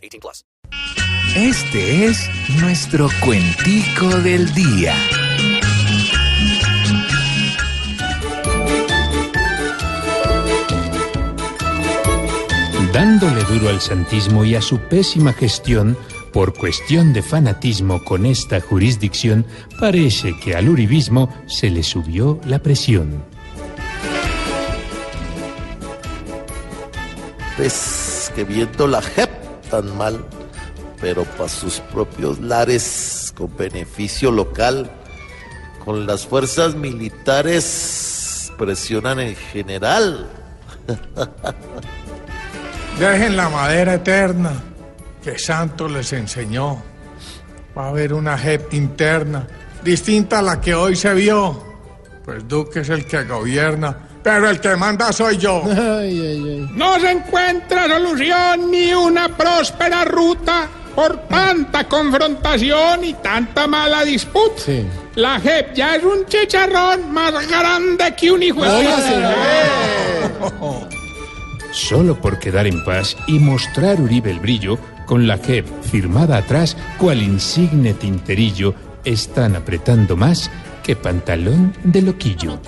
18 plus. Este es nuestro cuentico del día. Dándole duro al santismo y a su pésima gestión, por cuestión de fanatismo con esta jurisdicción, parece que al uribismo se le subió la presión. Pues que viendo la JEP tan mal, pero para sus propios lares, con beneficio local, con las fuerzas militares presionan en general. Dejen la madera eterna que Santos les enseñó. Va a haber una JEP interna, distinta a la que hoy se vio. Pues Duque es el que gobierna, pero el que manda soy yo. No se encuentra solución ni una próspera ruta por tanta confrontación y tanta mala disputa. La JEP ya es un chicharrón más grande que un hijo de Solo por quedar en paz y mostrar Uribe el brillo, con la JEP firmada atrás, cual insigne tinterillo, están apretando más pantalón de loquillo.